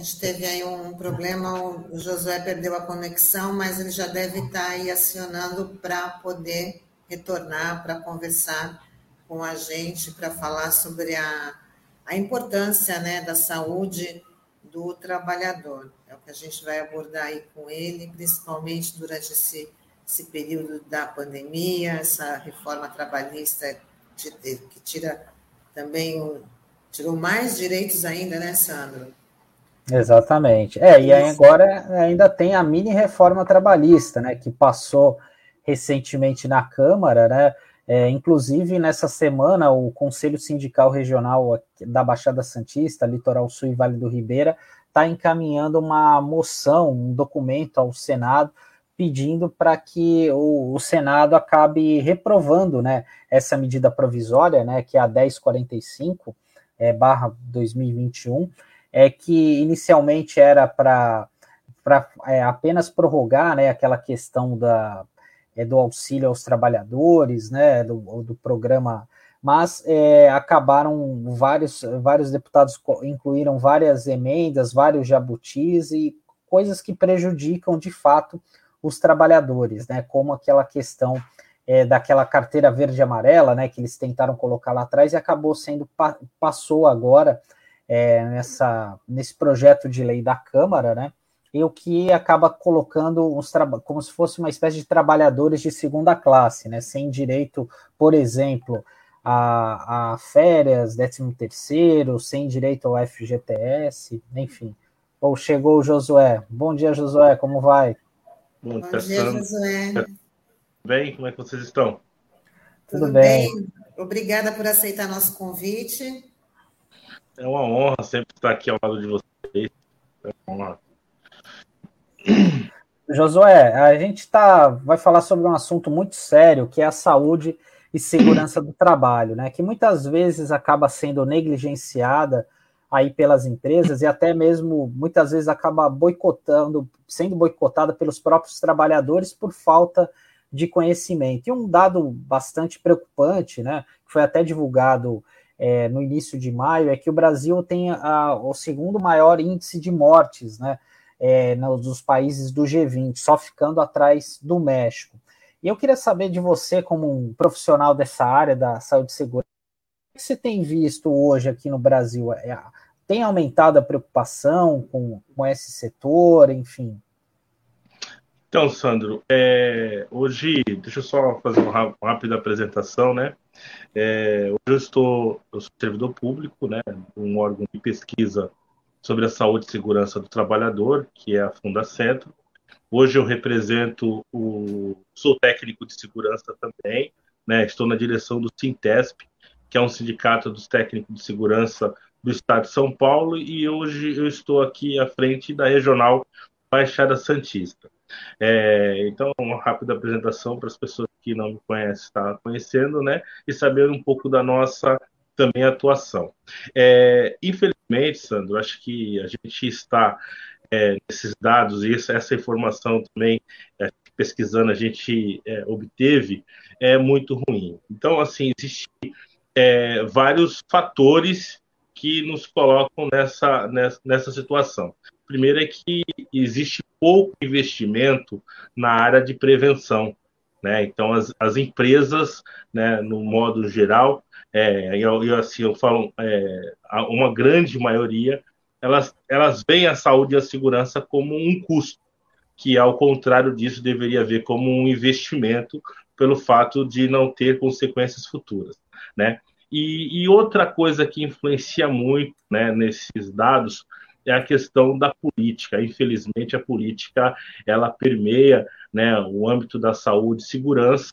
gente teve aí um problema, o Josué perdeu a conexão, mas ele já deve estar aí acionando para poder retornar, para conversar com a gente, para falar sobre a, a importância né, da saúde do trabalhador. É o que a gente vai abordar aí com ele, principalmente durante esse, esse período da pandemia, essa reforma trabalhista que tira também o Tirou mais direitos ainda, né, Sandro? Exatamente. É, e agora ainda tem a mini reforma trabalhista, né, que passou recentemente na Câmara, né? É, inclusive, nessa semana, o Conselho Sindical Regional da Baixada Santista, Litoral Sul e Vale do Ribeira, está encaminhando uma moção, um documento ao Senado, pedindo para que o, o, Senado acabe reprovando né, essa medida provisória, né, que é a 1045, é, barra 2021, é que inicialmente era para é, apenas prorrogar né, aquela questão da, é, do auxílio aos trabalhadores, né, do, do programa, mas é, acabaram vários, vários deputados incluíram várias emendas, vários jabutis e coisas que prejudicam de fato os trabalhadores, né, como aquela questão é, daquela carteira verde e amarela, né, que eles tentaram colocar lá atrás e acabou sendo passou agora é, nessa nesse projeto de lei da Câmara, né, e o que acaba colocando uns como se fosse uma espécie de trabalhadores de segunda classe, né, sem direito, por exemplo, a, a férias, 13 terceiro, sem direito ao FGTS, enfim. Ou chegou o Josué. Bom dia, Josué, como vai? Bom, Bom dia, Josué bem? Como é que vocês estão? Tudo, Tudo bem. bem. Obrigada por aceitar nosso convite. É uma honra sempre estar aqui ao lado de vocês. É uma honra. Josué, a gente tá, vai falar sobre um assunto muito sério, que é a saúde e segurança do trabalho, né? Que muitas vezes acaba sendo negligenciada aí pelas empresas e até mesmo muitas vezes acaba boicotando, sendo boicotada pelos próprios trabalhadores por falta de conhecimento. E um dado bastante preocupante, né, que foi até divulgado é, no início de maio, é que o Brasil tem a, o segundo maior índice de mortes né, é, nos países do G20, só ficando atrás do México. E eu queria saber de você, como um profissional dessa área da saúde e segurança, o que você tem visto hoje aqui no Brasil? É, tem aumentado a preocupação com, com esse setor, enfim? Então, Sandro, é, hoje, deixa eu só fazer uma rápida apresentação, né? É, hoje eu estou, eu sou servidor público, né? Um órgão de pesquisa sobre a saúde e segurança do trabalhador, que é a Fundacentro. Hoje eu represento o, sou técnico de segurança também, né? Estou na direção do Sintesp, que é um sindicato dos técnicos de segurança do Estado de São Paulo, e hoje eu estou aqui à frente da regional Baixada Santista. É, então, uma rápida apresentação para as pessoas que não me conhecem, estar tá conhecendo, né? E saber um pouco da nossa também atuação. É, infelizmente, Sandro, acho que a gente está é, nesses dados e essa, informação também é, pesquisando a gente é, obteve é muito ruim. Então, assim, existem é, vários fatores que nos colocam nessa, nessa, nessa situação. Primeiro é que existe pouco investimento na área de prevenção. Né? Então, as, as empresas, né, no modo geral, é, eu, eu, assim, eu falo, é, uma grande maioria, elas, elas veem a saúde e a segurança como um custo, que, ao contrário disso, deveria ver como um investimento pelo fato de não ter consequências futuras. Né? E, e outra coisa que influencia muito né, nesses dados é a questão da política. Infelizmente, a política ela permeia né, o âmbito da saúde e segurança,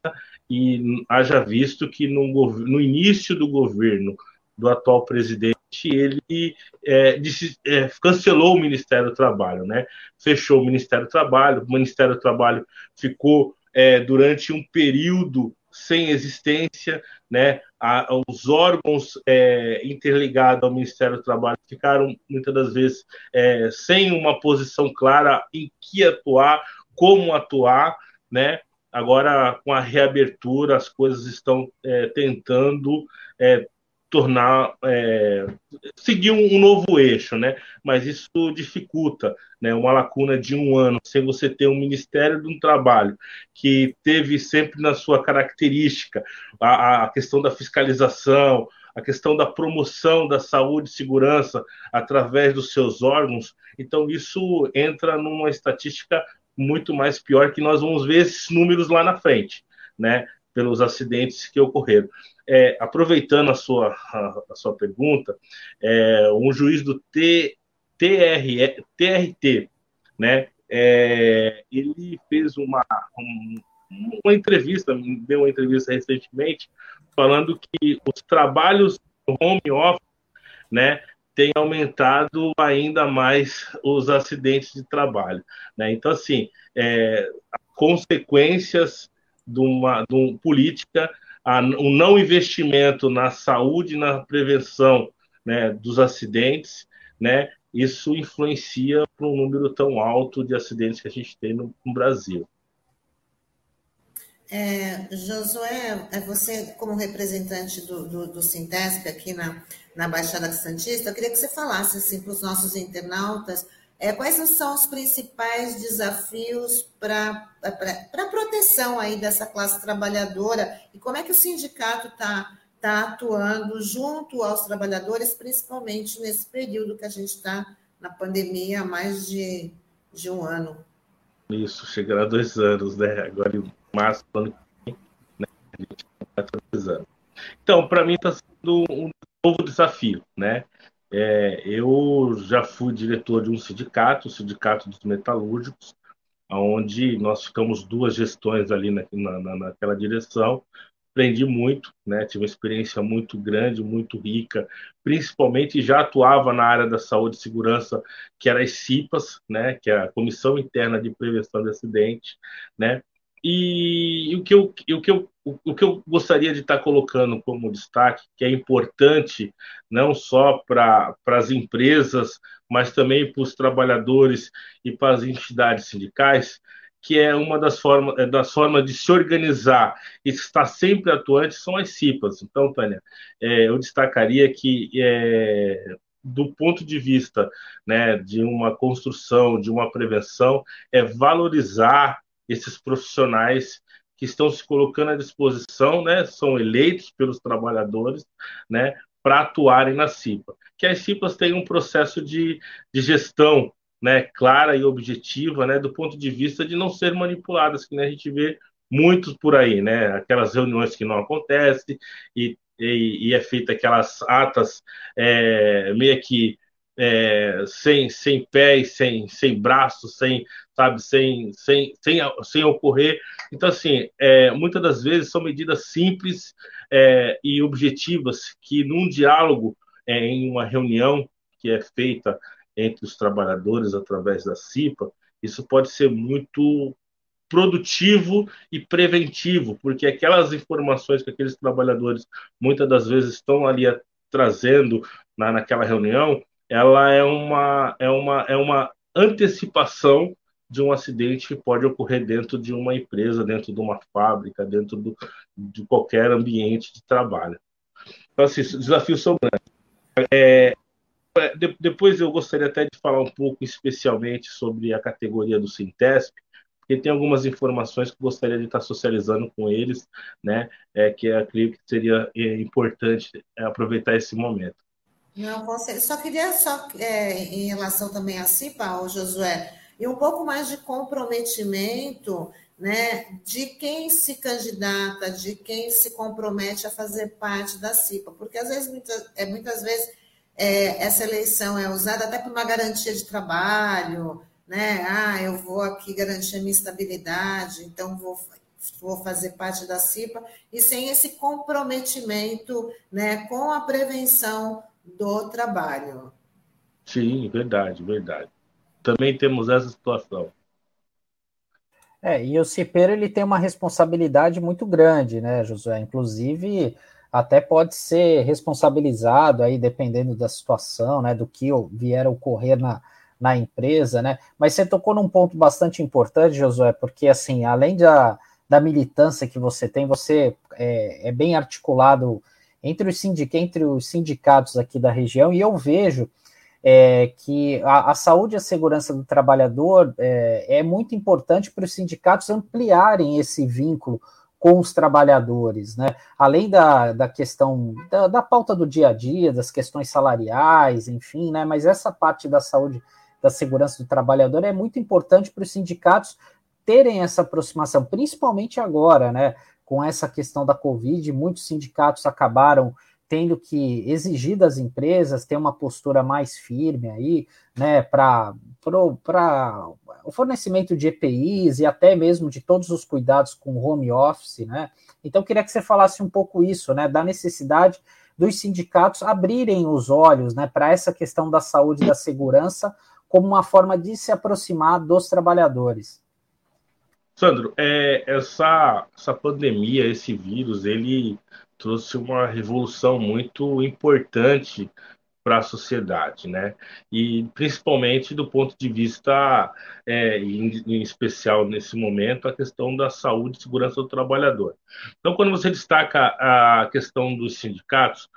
e haja visto que no, no início do governo do atual presidente, ele é, disse, é, cancelou o Ministério do Trabalho, né? fechou o Ministério do Trabalho, o Ministério do Trabalho ficou é, durante um período sem existência, né? A, os órgãos é, interligados ao Ministério do Trabalho ficaram muitas das vezes é, sem uma posição clara em que atuar, como atuar, né? Agora, com a reabertura, as coisas estão é, tentando é, tornar é, seguir um, um, novo eixo, né? Mas isso dificulta, né? Uma lacuna de um ano sem você ter um Ministério de um Trabalho que teve sempre na sua característica a, a questão da fiscalização, a questão da promoção da saúde e segurança através dos seus órgãos. Então isso entra numa estatística muito mais pior que nós vamos ver esses números lá na frente, né? Pelos acidentes que ocorreram é, aproveitando a sua, a, a sua pergunta, é, um juiz do T, TR, TRT, né, é, ele fez uma, um, uma entrevista, deu uma entrevista recentemente, falando que os trabalhos home office, né, tem aumentado ainda mais os acidentes de trabalho, né? Então, assim, é, consequências de uma, de uma política a, o não investimento na saúde na prevenção né, dos acidentes, né, isso influencia para um número tão alto de acidentes que a gente tem no, no Brasil. É, Josué, é você como representante do, do, do Sintesp aqui na, na Baixada Santista, eu queria que você falasse assim, para os nossos internautas é, quais são os principais desafios para a proteção aí dessa classe trabalhadora e como é que o sindicato está tá atuando junto aos trabalhadores, principalmente nesse período que a gente está na pandemia há mais de, de um ano? Isso, chegará a dois anos, né? Agora em março ano que vem, né? A gente está dois anos. Então, para mim está sendo um novo desafio, né? É, eu já fui diretor de um sindicato, o Sindicato dos Metalúrgicos, onde nós ficamos duas gestões ali na, na, naquela direção. Aprendi muito, né? tive uma experiência muito grande, muito rica, principalmente já atuava na área da saúde e segurança, que era as CIPAS, né? que é a Comissão Interna de Prevenção de Acidente, né? E, o, que eu, o, que eu, o que eu gostaria de estar colocando como destaque, que é importante não só para as empresas, mas também para os trabalhadores e para as entidades sindicais, que é uma das formas, é, das formas de se organizar e estar sempre atuante, são as CIPAs. Então, Tânia, é, eu destacaria que é, do ponto de vista né, de uma construção, de uma prevenção, é valorizar esses profissionais que estão se colocando à disposição, né, são eleitos pelos trabalhadores, né, para atuarem na CIPA. Que as CIPAs têm um processo de, de gestão, né, clara e objetiva, né, do ponto de vista de não ser manipuladas, que né, a gente vê muitos por aí, né, aquelas reuniões que não acontecem e, e, e é feita aquelas atas é, meio que é, sem, sem pés, sem, sem braços, sem, sabe, sem, sem, sem, sem ocorrer. Então, assim, é, muitas das vezes são medidas simples é, e objetivas que, num diálogo, é, em uma reunião que é feita entre os trabalhadores através da CIPA, isso pode ser muito produtivo e preventivo, porque aquelas informações que aqueles trabalhadores muitas das vezes estão ali trazendo na, naquela reunião, ela é uma, é uma, é uma antecipação de um acidente que pode ocorrer dentro de uma empresa, dentro de uma fábrica, dentro do, de qualquer ambiente de trabalho. Então, assim, os desafios são grandes. É, de, depois eu gostaria até de falar um pouco especialmente sobre a categoria do Sintesp, porque tem algumas informações que gostaria de estar socializando com eles, né, é, que eu creio que seria é, importante é, aproveitar esse momento. Não, só queria, só é, em relação também a CIPA, o Josué, e um pouco mais de comprometimento né, de quem se candidata, de quem se compromete a fazer parte da CIPA, porque às vezes, muitas, é, muitas vezes, é, essa eleição é usada até por uma garantia de trabalho, né? Ah, eu vou aqui garantir a minha estabilidade, então vou, vou fazer parte da CIPA, e sem esse comprometimento né, com a prevenção do trabalho. Sim, verdade, verdade. Também temos essa situação. É, e o CIPEiro ele tem uma responsabilidade muito grande, né, Josué? Inclusive, até pode ser responsabilizado aí, dependendo da situação, né, do que vier a ocorrer na, na empresa, né? Mas você tocou num ponto bastante importante, Josué, porque assim, além da, da militância que você tem, você é, é bem articulado entre os, entre os sindicatos aqui da região, e eu vejo é, que a, a, saúde e a segurança do trabalhador é, é muito importante para os sindicatos ampliarem esse vínculo com os trabalhadores, né? Além da, da questão da, da, pauta do dia a dia, das questões salariais, enfim, né? Mas essa parte da saúde, da segurança do trabalhador é muito importante para os sindicatos terem essa aproximação, principalmente agora, né? Com essa questão da Covid, muitos sindicatos acabaram tendo que exigir das empresas ter uma postura mais firme aí, né, para o fornecimento de EPIs e até mesmo de todos os cuidados com home office, né? Então, queria que você falasse um pouco isso, né, da necessidade dos sindicatos abrirem os olhos, né, para essa questão da saúde e da segurança como uma forma de se aproximar dos trabalhadores. Sandro, é, essa, essa pandemia, esse vírus, ele trouxe uma revolução muito importante para a sociedade, né? E principalmente do ponto de vista, é, em, em, especial nesse momento, a questão da saúde e segurança do trabalhador. Então, quando você destaca a questão dos sindicatos,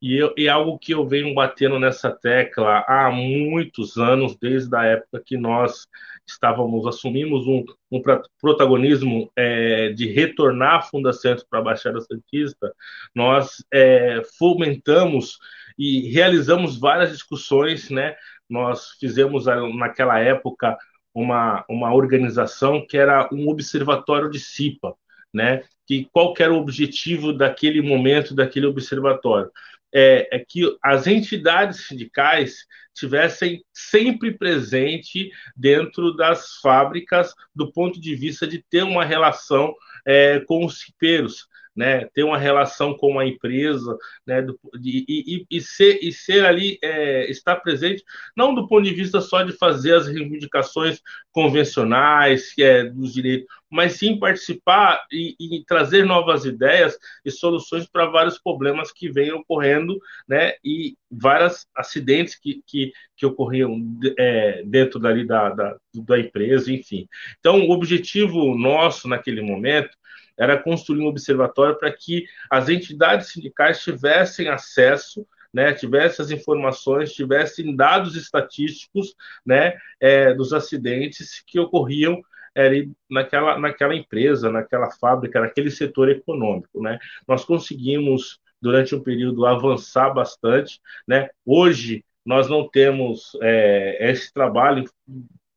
e, eu, e algo que eu venho batendo nessa tecla há muitos anos, desde a época que nós estávamos, assumimos um, um protagonismo é, de retornar a Funda Santos para a Baixada Santista, nós é, fomentamos e realizamos várias discussões, né? Nós fizemos naquela época uma, uma organização que era um observatório de CIPA, né? Que qual era o objetivo daquele momento, daquele observatório? É, é, que as entidades sindicais tivessem sempre presente dentro das fábricas do ponto de vista de ter uma relação é, com os cipeiros, né, ter uma relação com a empresa, né, do, de, e, e, ser, e ser ali, é, estar presente, não do ponto de vista só de fazer as reivindicações convencionais que é, dos direitos, mas sim participar e, e trazer novas ideias e soluções para vários problemas que vêm ocorrendo, né, e vários acidentes que, que, que ocorriam é, dentro dali da, da, da empresa, enfim. Então, o objetivo nosso naquele momento era construir um observatório para que as entidades sindicais tivessem acesso né, tivessem as informações, tivessem dados estatísticos né, é, dos acidentes que ocorriam é, naquela, naquela empresa, naquela fábrica, naquele setor econômico. Né? Nós conseguimos, durante um período, avançar bastante. Né? Hoje, nós não temos é, esse trabalho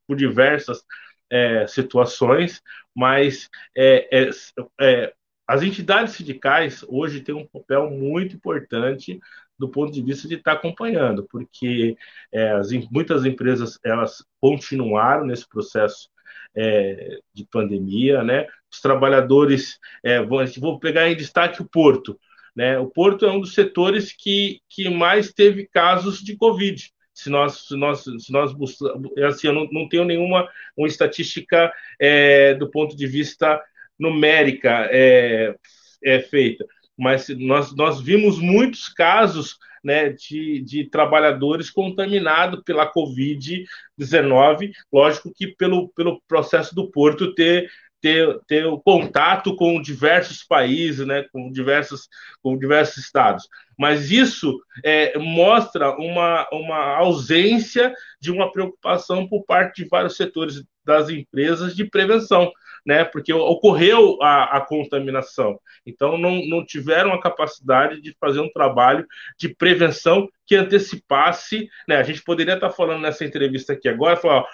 por diversas é, situações, mas é, é, é, as entidades sindicais hoje têm um papel muito importante do ponto de vista de estar acompanhando, porque é, as, muitas empresas elas continuaram nesse processo é, de pandemia, né? Os trabalhadores, vou, vou pegar em destaque o Porto, né? O Porto é um dos setores que, que mais teve casos de Covid se nós, se nós, se nós buscamos, é assim, eu não, não tenho nenhuma uma estatística é, do ponto de vista numérica é, é feita, mas nós, nós vimos muitos casos né, de, de trabalhadores contaminados pela Covid-19, lógico que pelo, pelo processo do Porto ter ter, ter o contato com diversos países, né, com, diversos, com diversos estados. Mas isso é, mostra uma, uma ausência de uma preocupação por parte de vários setores das empresas de prevenção, né, porque ocorreu a, a contaminação. Então, não, não tiveram a capacidade de fazer um trabalho de prevenção que antecipasse. Né, a gente poderia estar falando nessa entrevista aqui agora, falar,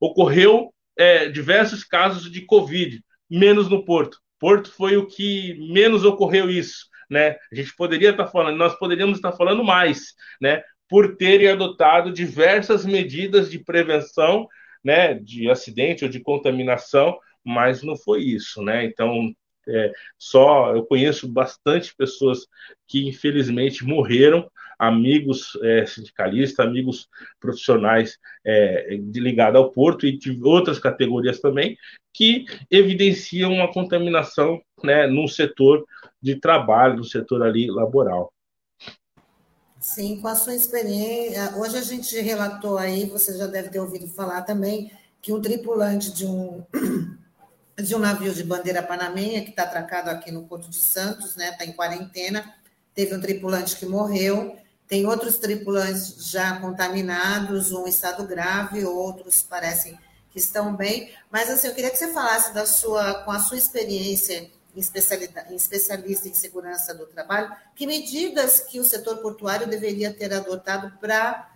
ocorreu é, diversos casos de Covid, menos no Porto. Porto foi o que menos ocorreu isso, né? A gente poderia estar falando, nós poderíamos estar falando mais, né? Por terem adotado diversas medidas de prevenção, né? De acidente ou de contaminação, mas não foi isso, né? Então é, só eu conheço bastante pessoas que infelizmente morreram, amigos é, sindicalistas, amigos profissionais é, ligados ao porto e de outras categorias também, que evidenciam uma contaminação né, no setor de trabalho, no setor ali laboral. Sim, com a sua experiência. Hoje a gente relatou aí, você já deve ter ouvido falar também, que um tripulante de um de um navio de bandeira panamenha que está atracado aqui no Porto de Santos, né? Está em quarentena, teve um tripulante que morreu, tem outros tripulantes já contaminados, um estado grave, outros parecem que estão bem. Mas assim, eu queria que você falasse da sua, com a sua experiência em especialista em segurança do trabalho, que medidas que o setor portuário deveria ter adotado para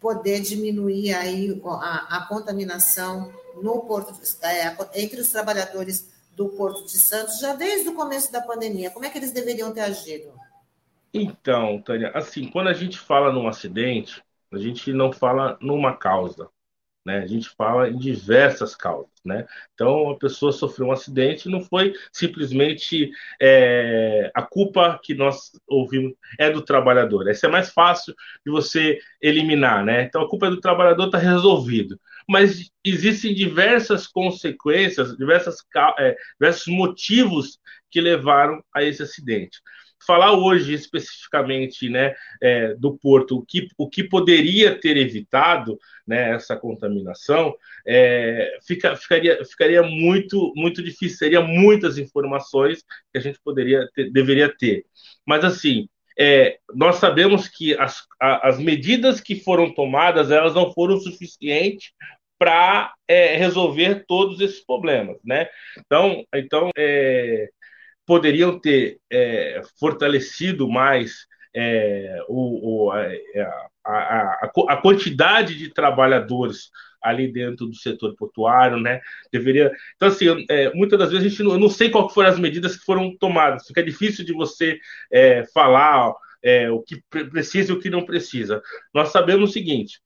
poder diminuir aí a, a contaminação no porto é, entre os trabalhadores do Porto de Santos já desde o começo da pandemia. Como é que eles deveriam ter agido? Então, Tânia, assim, quando a gente fala num acidente, a gente não fala numa causa, né? A gente fala em diversas causas, né? Então, a pessoa sofreu um acidente, não foi simplesmente é, a culpa que nós ouvimos é do trabalhador. Essa é mais fácil de você eliminar, né? Então, a culpa é do trabalhador, está resolvido. Mas existem diversas consequências, diversas, é, diversos motivos que levaram a esse acidente falar hoje especificamente né, é, do porto, o que, o que poderia ter evitado né, essa contaminação, é, fica, ficaria, ficaria muito, muito difícil, seria muitas informações que a gente poderia ter, deveria ter. Mas assim, é, nós sabemos que as, as medidas que foram tomadas elas não foram suficientes para é, resolver todos esses problemas, né? Então, então é, poderiam ter é, fortalecido mais é, o, o, a, a, a, quantidade de trabalhadores ali dentro do setor portuário, né? Deveria. Então, assim, é, muitas das vezes a gente não, eu não sei qual foram as medidas que foram tomadas. Fica difícil de você é, falar é, o que precisa e o que não precisa. Nós sabemos o seguinte: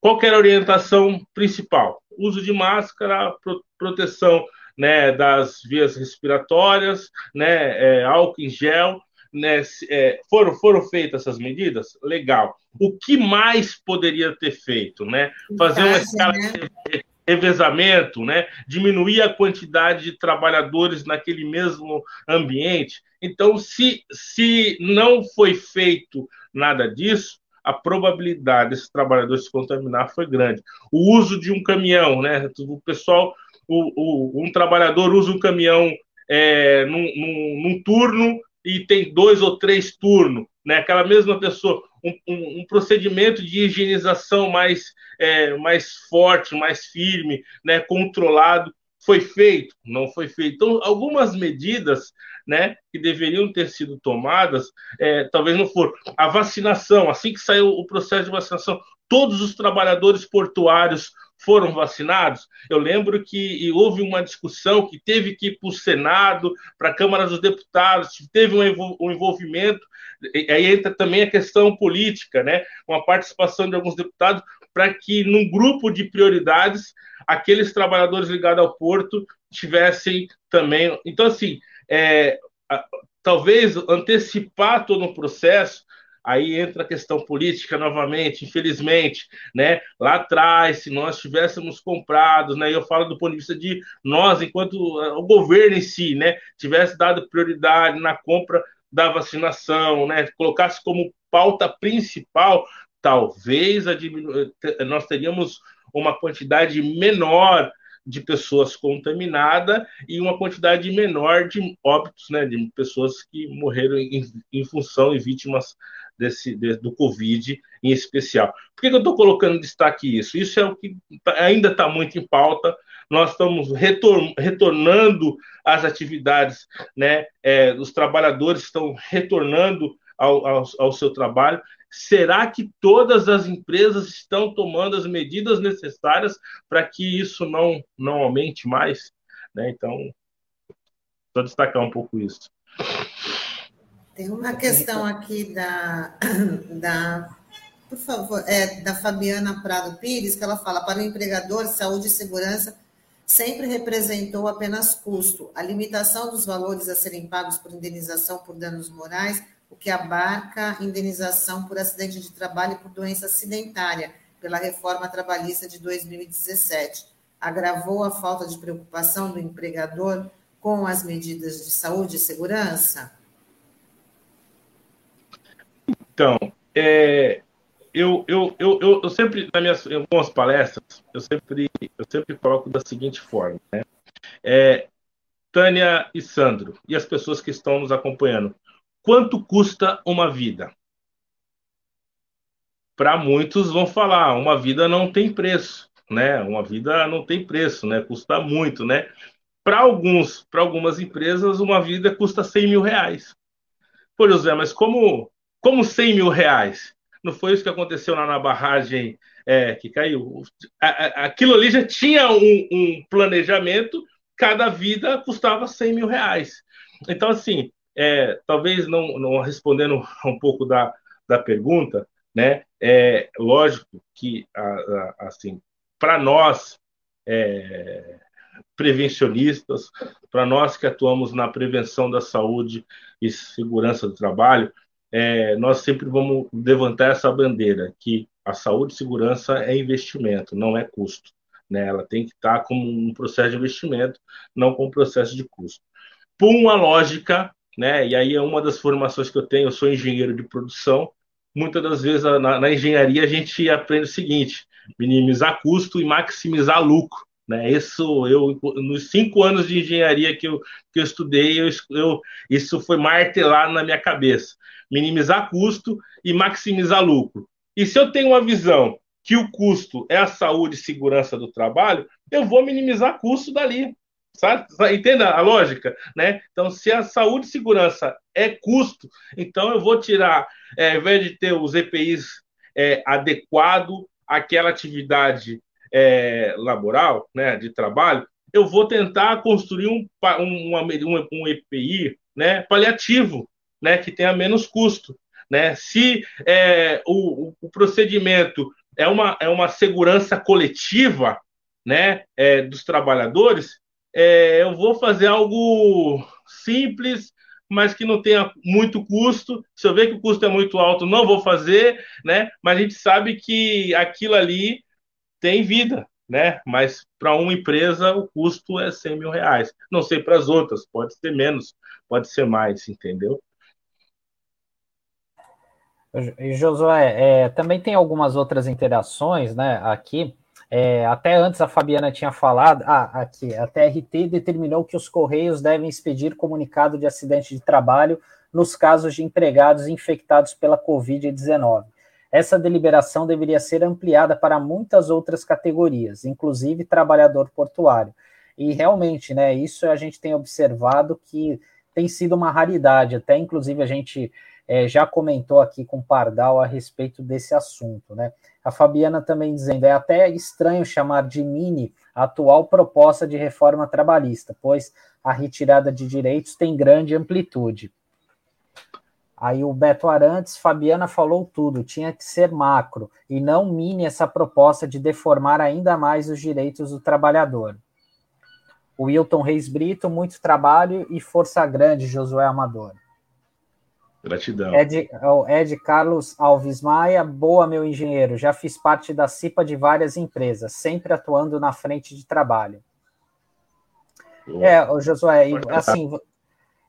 qual era a orientação principal? Uso de máscara, pro, proteção né, das vias respiratórias, né, é, álcool em gel, né, é, foram, foram feitas essas medidas? Legal. O que mais poderia ter feito? Né? Fazer uma escala né? de revezamento, né? diminuir a quantidade de trabalhadores naquele mesmo ambiente. Então, se, se não foi feito nada disso, a probabilidade desses trabalhadores se contaminar foi grande. O uso de um caminhão, né? O pessoal o, o, um trabalhador usa um caminhão é, num, num, num, turno e tem dois ou três turnos, né? Aquela mesma pessoa, um, um, um procedimento de higienização mais, é, mais forte, mais firme, né? Controlado, foi feito? Não foi feito. Então, algumas medidas né, que deveriam ter sido tomadas, é, talvez não foram. A vacinação, assim que saiu o processo de vacinação, todos os trabalhadores portuários foram vacinados. Eu lembro que houve uma discussão que teve que ir para o Senado, para a Câmara dos Deputados, teve um envolvimento, e aí entra também a questão política, né? uma participação de alguns deputados, para que, num grupo de prioridades, aqueles trabalhadores ligados ao porto tivessem também. Então, assim, é, talvez antecipar todo o processo Aí entra a questão política novamente, infelizmente, né? Lá atrás, se nós tivéssemos comprado, né? Eu falo do ponto de vista de nós, enquanto eh, o governo em si, né? Tivesse dado prioridade na compra da vacinação, né? Colocasse como pauta principal, talvez diminu... Eh, nós teríamos uma quantidade menor de pessoas contaminadas e uma quantidade menor de óbitos, né, de pessoas que morreram em, em função e vítimas desse, de, do Covid em especial. Por que, que eu estou colocando em destaque isso? Isso é o que tá, ainda está muito em pauta. Nós estamos retor retornando às atividades, né? É, os trabalhadores estão retornando ao, ao, ao seu trabalho. Será que todas as empresas estão tomando as medidas necessárias para que isso não, não aumente mais? Né? Então, só destacar um pouco isso. Tem uma questão aqui da, da por favor, é, da Fabiana Prado Pires, que ela fala: para o empregador, saúde e segurança sempre representou apenas custo. A limitação dos valores a serem pagos por indenização por danos morais, o que abarca indenização por acidente de trabalho e por doença acidentária, pela reforma trabalhista de 2017, agravou a falta de preocupação do empregador com as medidas de saúde e segurança? Então, é, eu, eu, eu, eu, sempre, nas minhas algumas palestras, eu sempre, eu sempre coloco da seguinte forma, né? É, Tânia e Sandro, e as pessoas que estão nos acompanhando, quanto custa uma vida? Para muitos vão falar, uma vida não tem preço, né? Uma vida não tem preço, né? Custa muito, né? Para alguns, para algumas empresas, uma vida custa 100 mil reais. Pô, José, mas como, como 100 mil reais? Não foi isso que aconteceu lá na barragem é, que caiu? Aquilo ali já tinha um, um, planejamento, cada vida custava 100 mil reais. Então, assim, é, talvez não, não respondendo um pouco da, da pergunta, né? É lógico que, assim, para nós, é, prevencionistas, para nós que atuamos na prevenção da saúde e segurança do trabalho, é, nós sempre vamos levantar essa bandeira que a saúde e segurança é investimento, não é custo. Né? Ela tem que estar como um processo de investimento, não como um processo de custo. Por uma lógica, né? e aí é uma das formações que eu tenho, eu sou engenheiro de produção, muitas das vezes na, na engenharia a gente aprende o seguinte, minimizar custo e maximizar lucro. Né? Isso, eu, nos cinco anos de engenharia que eu, que eu estudei, eu, eu, isso foi martelado na minha cabeça. Minimizar custo e maximizar lucro. E se eu tenho uma visão que o custo é a saúde e segurança do trabalho, eu vou minimizar custo dali. Entenda a lógica, né? Então, se a saúde e segurança é custo, então eu vou tirar, é, ao invés de ter os EPIs é, adequado àquela atividade é, laboral, né, de trabalho, eu vou tentar construir um, um, um, um EPI né, paliativo, né, que tenha menos custo. Né? Se é, o, o, procedimento é uma, é uma segurança coletiva né, é, dos trabalhadores, é, eu vou fazer algo simples, mas que não tenha muito custo. Se eu ver que o custo é muito alto, não vou fazer, né? Mas a gente sabe que aquilo ali tem vida, né? Mas para uma empresa o custo é 100 mil reais. Não sei para as outras, pode ser menos, pode ser mais, entendeu? E Josué, é, também tem algumas outras interações, né? Aqui, é, até antes a Fabiana tinha falado, ah, aqui, a TRT determinou que os Correios devem expedir comunicado de acidente de trabalho nos casos de empregados infectados pela Covid-19. Essa deliberação deveria ser ampliada para muitas outras categorias, inclusive trabalhador portuário. E realmente, né, isso a gente tem observado que tem sido uma raridade, até inclusive a gente é, já comentou aqui com Pardal a respeito desse assunto, né? A Fabiana também dizendo, é até estranho chamar de mini a atual proposta de reforma trabalhista, pois a retirada de direitos tem grande amplitude. Aí o Beto Arantes, Fabiana falou tudo, tinha que ser macro e não mini essa proposta de deformar ainda mais os direitos do trabalhador. O Wilton Reis Brito, muito trabalho e força grande, Josué Amador. Gratidão. Ed, Ed Carlos Alves Maia, boa, meu engenheiro. Já fiz parte da CIPA de várias empresas, sempre atuando na frente de trabalho. Boa. É, Josué, assim,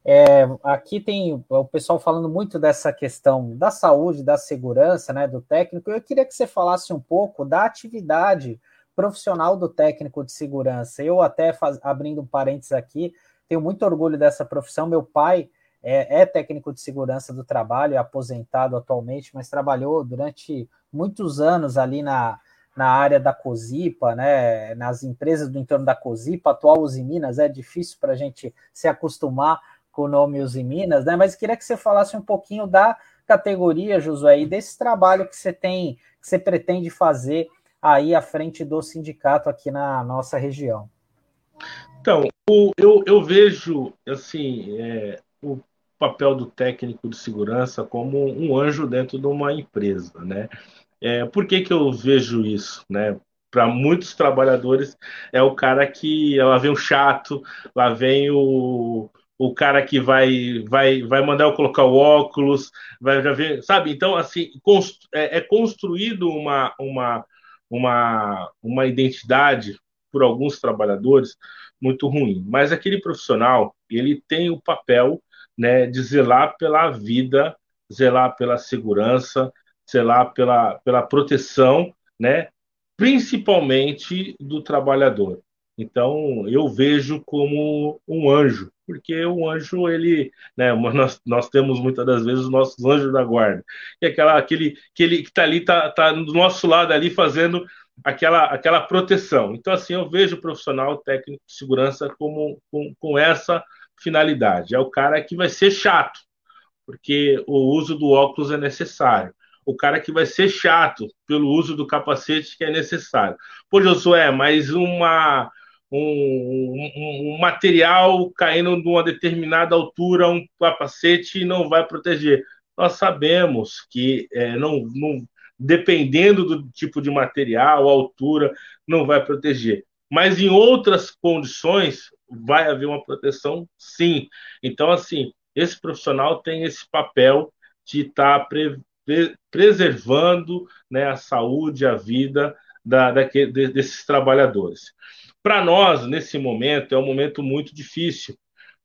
é, aqui tem o pessoal falando muito dessa questão da saúde, da segurança, né, do técnico. Eu queria que você falasse um pouco da atividade profissional do técnico de segurança. Eu até faz, abrindo um parênteses aqui, tenho muito orgulho dessa profissão. Meu pai é, é técnico de segurança do trabalho, é aposentado atualmente, mas trabalhou durante muitos anos ali na, na área da COSIPA, né, nas empresas do entorno da COSIPA, atual Uzi Minas, é difícil para a gente se acostumar com o nome Uzi Minas, né? Mas queria que você falasse um pouquinho da categoria, Josué, e desse trabalho que você tem, que você pretende fazer aí à frente do sindicato aqui na nossa região. Então, eu, eu vejo assim é, o papel do técnico de segurança como um anjo dentro de uma empresa, né? É, por que, que eu vejo isso, né? Para muitos trabalhadores é o cara que lá vem o chato, lá vem o, o cara que vai vai vai mandar eu colocar o óculos, vai já ver, sabe? Então assim, é, é construído uma uma uma uma identidade por alguns trabalhadores muito ruim, mas aquele profissional, ele tem o papel, né, de zelar pela vida, zelar pela segurança, zelar pela pela proteção, né, principalmente do trabalhador. Então, eu vejo como um anjo, porque o anjo, ele, né, nós, nós temos muitas das vezes os nossos anjos da guarda, e aquela, aquele, aquele que está ali, está tá do nosso lado ali fazendo aquela, aquela proteção. Então, assim, eu vejo o profissional técnico de segurança como, com, com essa finalidade. É o cara que vai ser chato, porque o uso do óculos é necessário. O cara que vai ser chato pelo uso do capacete que é necessário. Pô, Josué, mas uma, um, um, um material caindo de uma determinada altura, um capacete não vai proteger. Nós sabemos que é, não, não, dependendo do tipo de material, altura, não vai proteger. Mas em outras condições, vai haver uma proteção, sim. Então, assim, esse profissional tem esse papel de estar tá pre, pre, preservando né, a saúde, a vida da, daquele, desses trabalhadores. Para nós, nesse momento, é um momento muito difícil.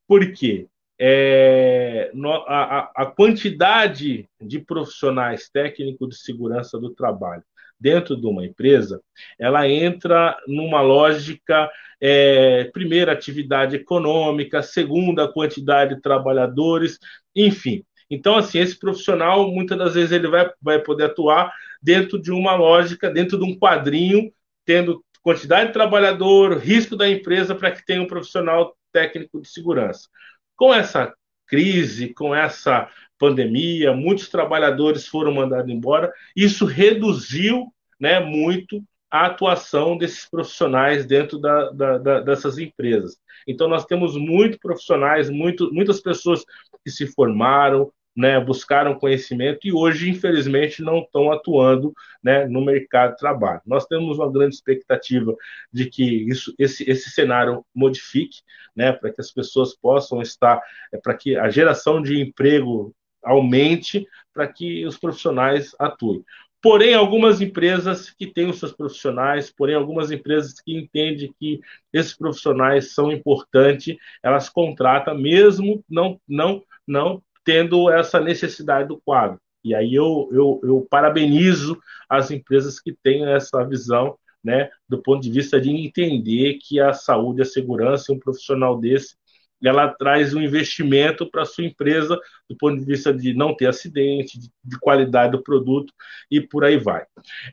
Por quê? É, a, a quantidade de profissionais técnicos de segurança do trabalho dentro de uma empresa, ela entra numa lógica, é, primeira, atividade econômica, segunda, quantidade de trabalhadores, enfim. Então, assim, esse profissional, muitas das vezes, ele vai, vai poder atuar dentro de uma lógica, dentro de um quadrinho, tendo quantidade de trabalhador, risco da empresa para que tenha um profissional técnico de segurança. Com essa crise, com essa pandemia, muitos trabalhadores foram mandados embora. Isso reduziu né, muito a atuação desses profissionais dentro da, da, da, dessas empresas. Então, nós temos muitos profissionais, muito, muitas pessoas que se formaram, né, buscaram conhecimento e hoje, infelizmente, não estão atuando né, no mercado de trabalho. Nós temos uma grande expectativa de que isso, esse, esse cenário modifique, né, para que as pessoas possam estar, é, para que a geração de emprego aumente para que os profissionais atuem. Porém, algumas empresas que têm os seus profissionais, porém, algumas empresas que entendem que esses profissionais são importantes, elas contratam mesmo não, não, não tendo essa necessidade do quadro. E aí eu, eu, eu parabenizo as empresas que têm essa visão, né, do ponto de vista de entender que a saúde, a segurança, um profissional desse ela traz um investimento para a sua empresa do ponto de vista de não ter acidente, de, de qualidade do produto e por aí vai.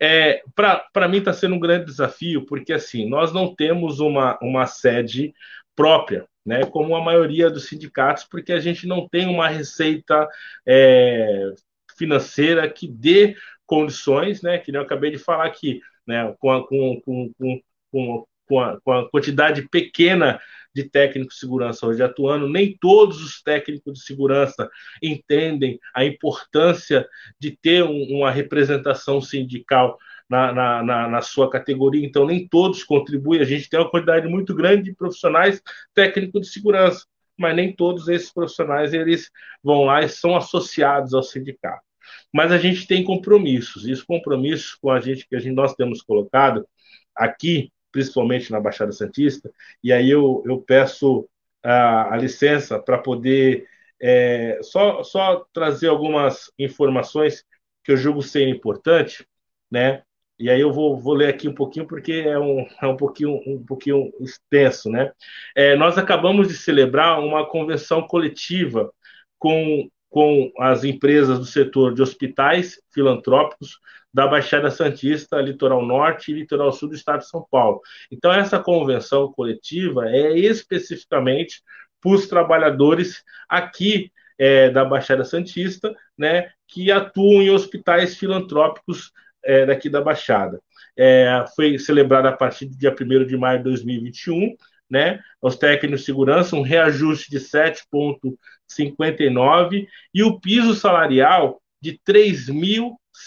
É, para mim está sendo um grande desafio, porque assim, nós não temos uma, uma sede própria, né, como a maioria dos sindicatos, porque a gente não tem uma receita é, financeira que dê condições, né, que eu acabei de falar aqui, né, com, com, com, com, com, a, com a quantidade pequena de técnicos de segurança hoje atuando, nem todos os técnicos de segurança entendem a importância de ter um, uma representação sindical na, na, na, na, sua categoria, então nem todos contribuem. A gente tem uma quantidade muito grande de profissionais técnicos de segurança, mas nem todos esses profissionais eles vão lá e são associados ao sindicato. Mas a gente tem compromissos, e os compromissos com a gente que a gente, nós temos colocado aqui principalmente na Baixada Santista, e aí eu, eu peço a, a licença para poder é, só, só trazer algumas informações que eu julgo ser importante, né? E aí eu vou, vou ler aqui um pouquinho porque é um, é um pouquinho um pouquinho extenso, né? É, nós acabamos de celebrar uma convenção coletiva com, com as empresas do setor de hospitais filantrópicos da Baixada Santista, Litoral Norte e Litoral Sul do Estado de São Paulo. Então, essa convenção coletiva é especificamente para os trabalhadores aqui é, da Baixada Santista, né, que atuam em hospitais filantrópicos é, daqui da Baixada. É, foi celebrada a partir do dia 1 de maio de 2021, né, os técnicos de segurança, um reajuste de 7,59 e o piso salarial de R$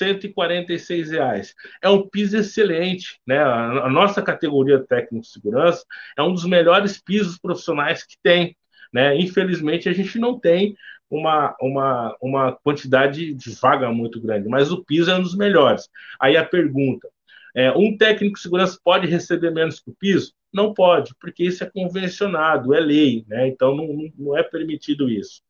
3.146. É um piso excelente. Né? A, nossa categoria técnico de segurança é um dos melhores pisos profissionais que tem. Né? Infelizmente, a gente não tem uma, uma, uma quantidade de vaga muito grande, mas o piso é um dos melhores. Aí a pergunta: é, um técnico de segurança pode receber menos que o piso? Não pode, porque isso é convencionado, é lei, né? então não, não é permitido isso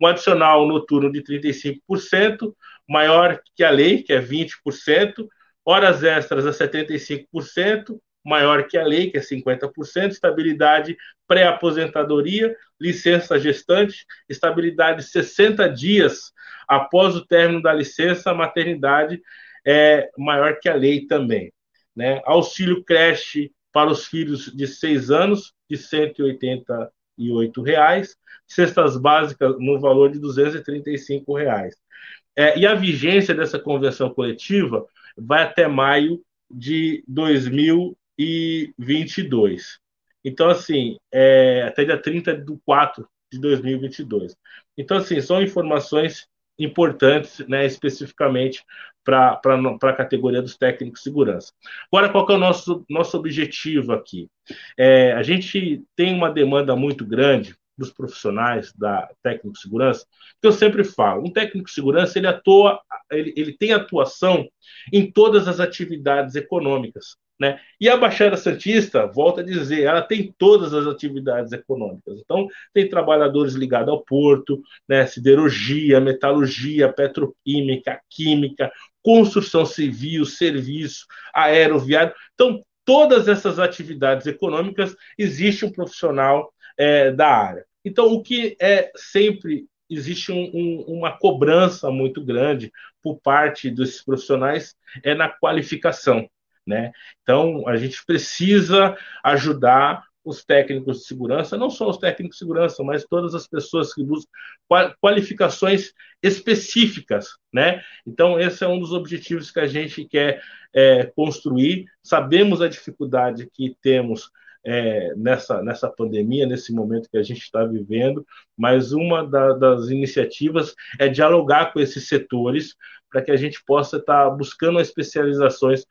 um adicional noturno de 35%, maior que a lei, que é 20%, horas extras a 75%, maior que a lei, que é 50%, estabilidade pré-aposentadoria, licença gestante, estabilidade 60 dias após o término da licença, maternidade é maior que a lei também. Né? Auxílio creche para os filhos de 6 anos, de 188 reais, cestas básicas no valor de 235 reais. É, e a vigência dessa convenção coletiva vai até maio de 2022. Então, assim, é, até dia 30 de 4 de 2022. Então, assim, são informações importantes, né, especificamente para a categoria dos técnicos de segurança. Agora, qual é o nosso, nosso objetivo aqui? É, a gente tem uma demanda muito grande dos profissionais da técnico de segurança, que eu sempre falo, um técnico de segurança ele atua, ele, ele tem atuação em todas as atividades econômicas. Né? E a Baixada Santista, volta a dizer, ela tem todas as atividades econômicas. Então, tem trabalhadores ligados ao porto, né? siderurgia, metalurgia, petroquímica, química, construção civil, serviço, aeroviário. Então, todas essas atividades econômicas, existe um profissional é, da área. Então, o que é sempre existe um, um, uma cobrança muito grande por parte desses profissionais é na qualificação. Né? Então, a gente precisa ajudar os técnicos de segurança, não só os técnicos de segurança, mas todas as pessoas que buscam qualificações específicas, né? Então, esse é um dos objetivos que a gente quer é, construir. Sabemos a dificuldade que temos é, nessa, nessa pandemia, nesse momento que a gente está vivendo, mas uma da, das iniciativas é dialogar com esses setores para que a gente possa estar tá buscando especializações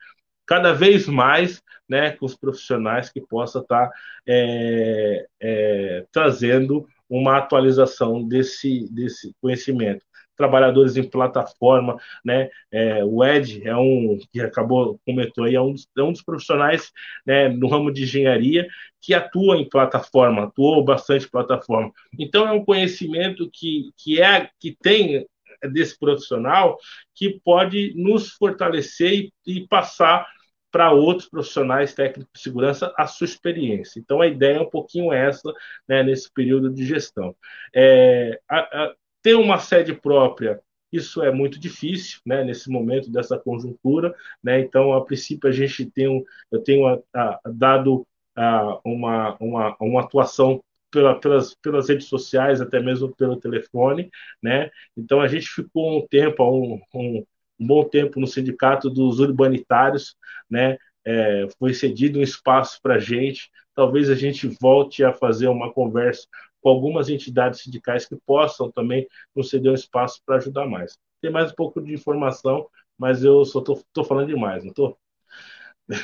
cada vez mais né, com os profissionais que possa estar tá, é, é, trazendo uma atualização desse, desse conhecimento. Trabalhadores em plataforma, né? É, o Ed é um que acabou comentou aí, é um, é um dos profissionais né, no ramo de engenharia que atua em plataforma, atuou bastante em plataforma. Então é um conhecimento que, que é que tem desse profissional que pode nos fortalecer e, e passar para outros profissionais técnicos de segurança a sua experiência. Então, a ideia é um pouquinho essa né, nesse período de gestão. É, a, a, ter uma sede própria, isso é muito difícil né, nesse momento dessa conjuntura. Né, então, a princípio, a gente tem um, eu tenho a, dado uma, uma, uma atuação pela, pelas, pelas redes sociais, até mesmo pelo telefone, né? Então a gente ficou um tempo, um, um, um bom tempo no sindicato dos urbanitários, né? É, foi cedido um espaço para a gente. Talvez a gente volte a fazer uma conversa com algumas entidades sindicais que possam também nos ceder um espaço para ajudar mais. Tem mais um pouco de informação, mas eu só estou falando demais, não estou?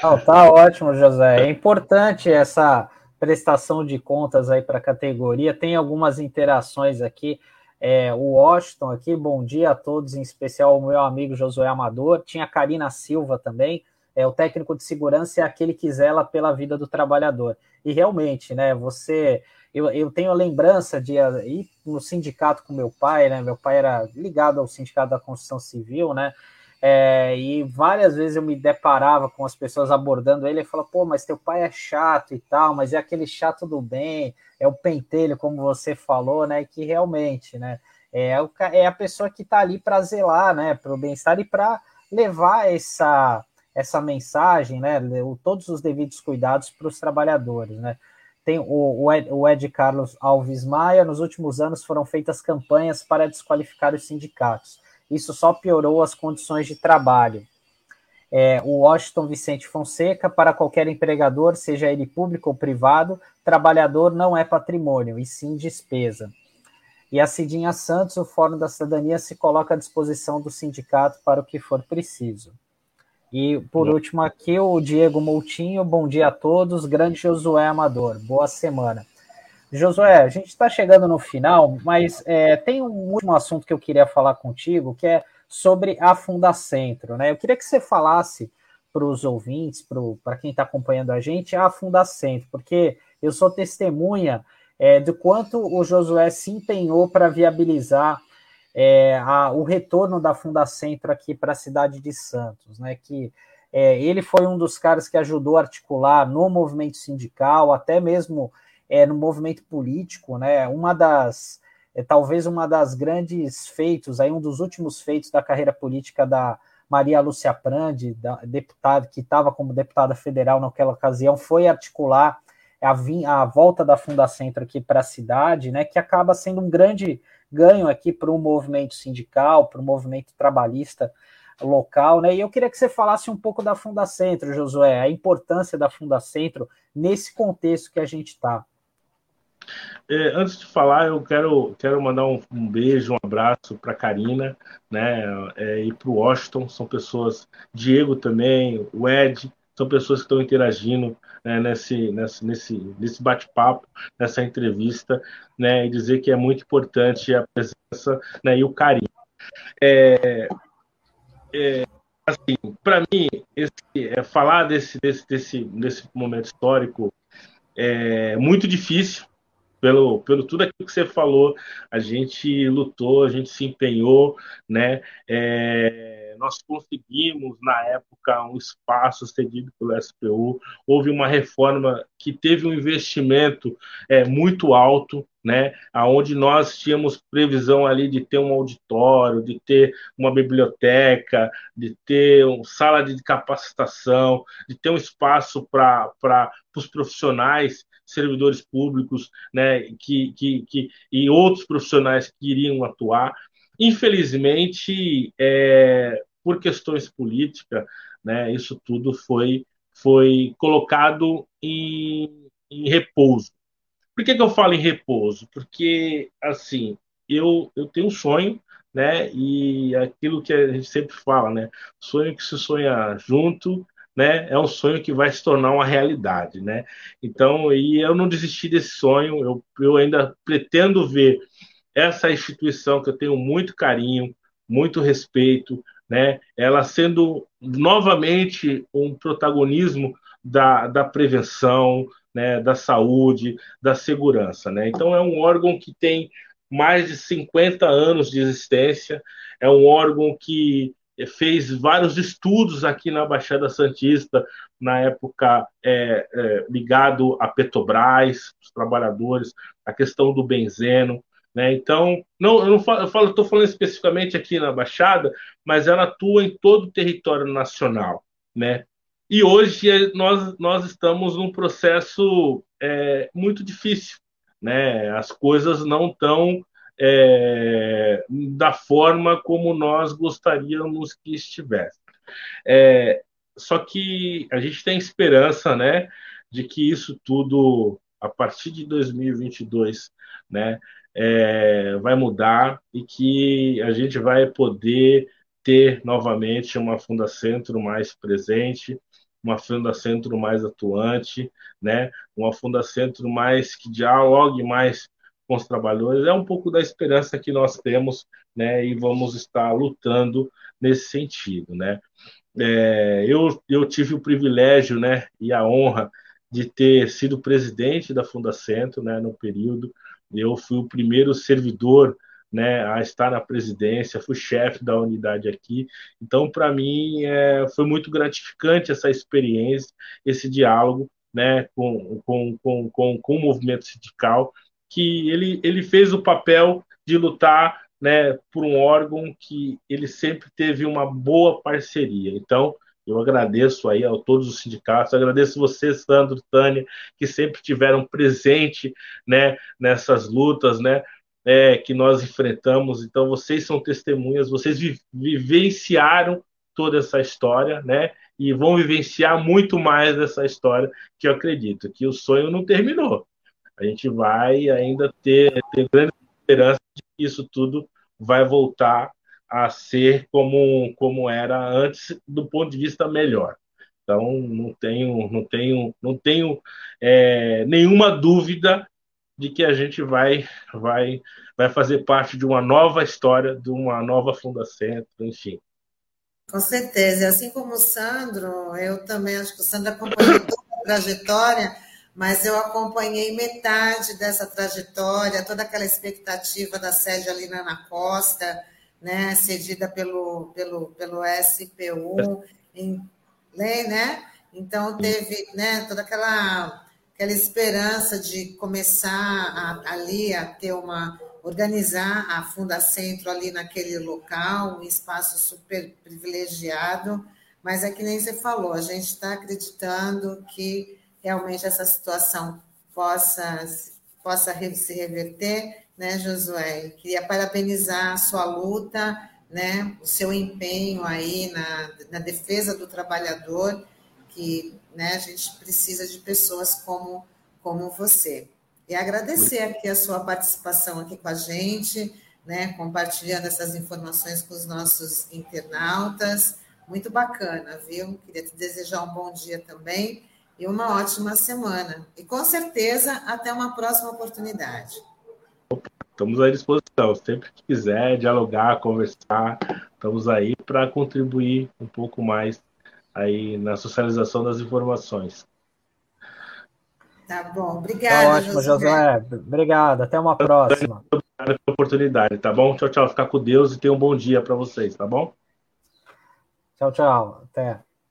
Não, tá ótimo, José. É importante essa prestação de contas aí para a categoria. Tem algumas interações aqui é, o Washington aqui, bom dia a todos, em especial o meu amigo Josué Amador. Tinha a Karina Silva também. É, o técnico de segurança é aquele que zela pela vida do trabalhador. E realmente, né, você. Eu, eu tenho a lembrança de ir no sindicato com meu pai, né? Meu pai era ligado ao sindicato da construção civil, né? É, e várias vezes eu me deparava com as pessoas abordando ele e falava, pô, mas teu pai é chato e tal, mas é aquele chato do bem, é o pentelho, como você falou, né? Que realmente, né? É, o, é a pessoa que está ali para zelar, né? Para o bem-estar e para levar essa, essa mensagem, né? Todos os devidos cuidados para os trabalhadores, né? Tem o, o, Ed, Carlos Alves Maia, nos últimos anos foram feitas campanhas para desqualificar os sindicatos. Isso só piorou as condições de trabalho é, o Washington Vicente Fonseca, para qualquer empregador, seja ele público ou privado, trabalhador não é patrimônio, e sim despesa. E a Cidinha Santos, o Fórum da Cidadania, se coloca à disposição do sindicato para o que for preciso. E, por último, aqui o Diego Moutinho, bom dia a todos, grande Josué Amador, boa semana. Josué, a gente está chegando no final, mas é, tem um último assunto que eu queria falar contigo, que é sobre a Fundacentro. Né? Eu queria que você falasse para os ouvintes, para quem está acompanhando a gente, a Fundacentro, porque eu sou testemunha é, do quanto o Josué se empenhou para viabilizar é, a, o retorno da Fundacentro aqui para a cidade de Santos, né? Que É, ele foi um dos caras que ajudou a articular no movimento sindical, até mesmo é, no movimento político, né? Uma das, é, talvez uma das grandes feitos, aí um dos últimos feitos da carreira política da Maria Lúcia Prandi, da, deputada que estava como deputada federal naquela ocasião, foi articular a, a volta da Fundacentro aqui para a cidade, né? Que acaba sendo um grande ganho aqui para o movimento sindical, para o movimento trabalhista local, né? E eu queria que você falasse um pouco da Fundacentro, Josué, a importância da Fundacentro nesse contexto que a gente está. É, antes de falar, eu quero, quero mandar um, um beijo, um abraço para Karina né, é, e para o Washington. São pessoas, Diego também, o Ed, são pessoas que estão interagindo né, nesse, nesse, nesse, nesse bate-papo, nessa entrevista, né, e dizer que é muito importante a presença né, e o carinho. É, é, assim, para mim, esse, é, falar desse, desse, desse, desse momento histórico é muito difícil, pelo, pelo tudo aquilo que você falou, a gente lutou, a gente se empenhou, né? É, nós conseguimos, na época, um espaço cedido pelo SPU, houve uma reforma que teve um investimento é, muito alto, né, aonde nós tínhamos previsão ali de ter um auditório, de ter uma biblioteca, de ter uma sala de capacitação, de ter um espaço para os profissionais servidores públicos, né, que, que, que, e outros profissionais que iriam atuar. Infelizmente, é, por questões políticas, né, isso tudo foi, foi colocado em, em repouso. Por que, que eu falo em repouso? Porque, assim, eu, eu tenho um sonho, né? E aquilo que a gente sempre fala, né? Sonho que se sonha junto né, é um sonho que vai se tornar uma realidade, né? Então, e eu não desisti desse sonho, eu, eu ainda pretendo ver essa instituição que eu tenho muito carinho, muito respeito, né, ela sendo novamente um protagonismo da, da prevenção, né, da saúde, da segurança, né? Então é um órgão que tem mais de 50 anos de existência, é um órgão que fez vários estudos aqui na Baixada Santista, na época é, é, ligado a Petrobras, os trabalhadores, a questão do benzeno. Né? Então, não, eu não falo, estou falando especificamente aqui na Baixada, mas ela atua em todo o território nacional. Né? E hoje é, nós, nós estamos num processo é, muito difícil. Né? As coisas não estão é, da forma como nós gostaríamos que estivesse. É, só que a gente tem esperança, né, de que isso tudo, a partir de 2022, né, é, vai mudar e que a gente vai poder ter novamente uma Fundacentro mais presente, uma Fundacentro mais atuante, né, uma Fundacentro mais que dialogue mais com os trabalhadores, é um pouco da esperança que nós temos, né, e vamos estar lutando nesse sentido, né. É, eu, eu tive o privilégio, né, e a honra de ter sido presidente da Fundacentro, né, no período, eu fui o primeiro servidor né, a estar na presidência, fui chefe da unidade aqui. Então, para mim, é, foi muito gratificante essa experiência, esse diálogo né, com, com, com, com, com o movimento sindical que ele, ele fez o papel de lutar né, por um órgão que ele sempre teve uma boa parceria. Então, eu agradeço aí a todos os sindicatos, agradeço você, Sandro, Tânia, que sempre tiveram presente né, nessas lutas né, é, que nós enfrentamos. Então, vocês são testemunhas, vocês vi vivenciaram toda essa história, né? E vão vivenciar muito mais dessa história, que eu acredito que o sonho não terminou a gente vai ainda ter, ter grande esperança de que isso tudo vai voltar a ser como, como era antes, do ponto de vista melhor. Então, não tenho, não tenho, não tenho é, nenhuma dúvida de que a gente vai, vai, vai fazer parte de uma nova história, de uma nova Fundação, enfim. Com certeza. Assim como o Sandro, eu também acho que o Sandro acompanhou toda a trajetória mas eu acompanhei metade dessa trajetória, toda aquela expectativa da sede ali na Costa, né, cedida pelo, pelo, pelo SPU, em, lei, né? Então teve, né, toda aquela aquela esperança de começar a, ali a ter uma organizar a Funda Centro ali naquele local, um espaço super privilegiado, mas é que nem você falou, a gente está acreditando que realmente essa situação possa, possa se reverter, né, Josué? Queria parabenizar a sua luta, né, o seu empenho aí na, na defesa do trabalhador, que né, a gente precisa de pessoas como, como você. E agradecer aqui a sua participação aqui com a gente, né, compartilhando essas informações com os nossos internautas. Muito bacana, viu? Queria te desejar um bom dia também e uma ótima semana. E com certeza, até uma próxima oportunidade. Estamos à disposição. Sempre que quiser dialogar, conversar, estamos aí para contribuir um pouco mais aí na socialização das informações. Tá bom, obrigada. Tá ótimo, Josué. Obrigado, até uma próxima. Obrigado pela oportunidade, tá bom? Tchau, tchau. Ficar com Deus e tenha um bom dia para vocês, tá bom? Tchau, tchau. Até.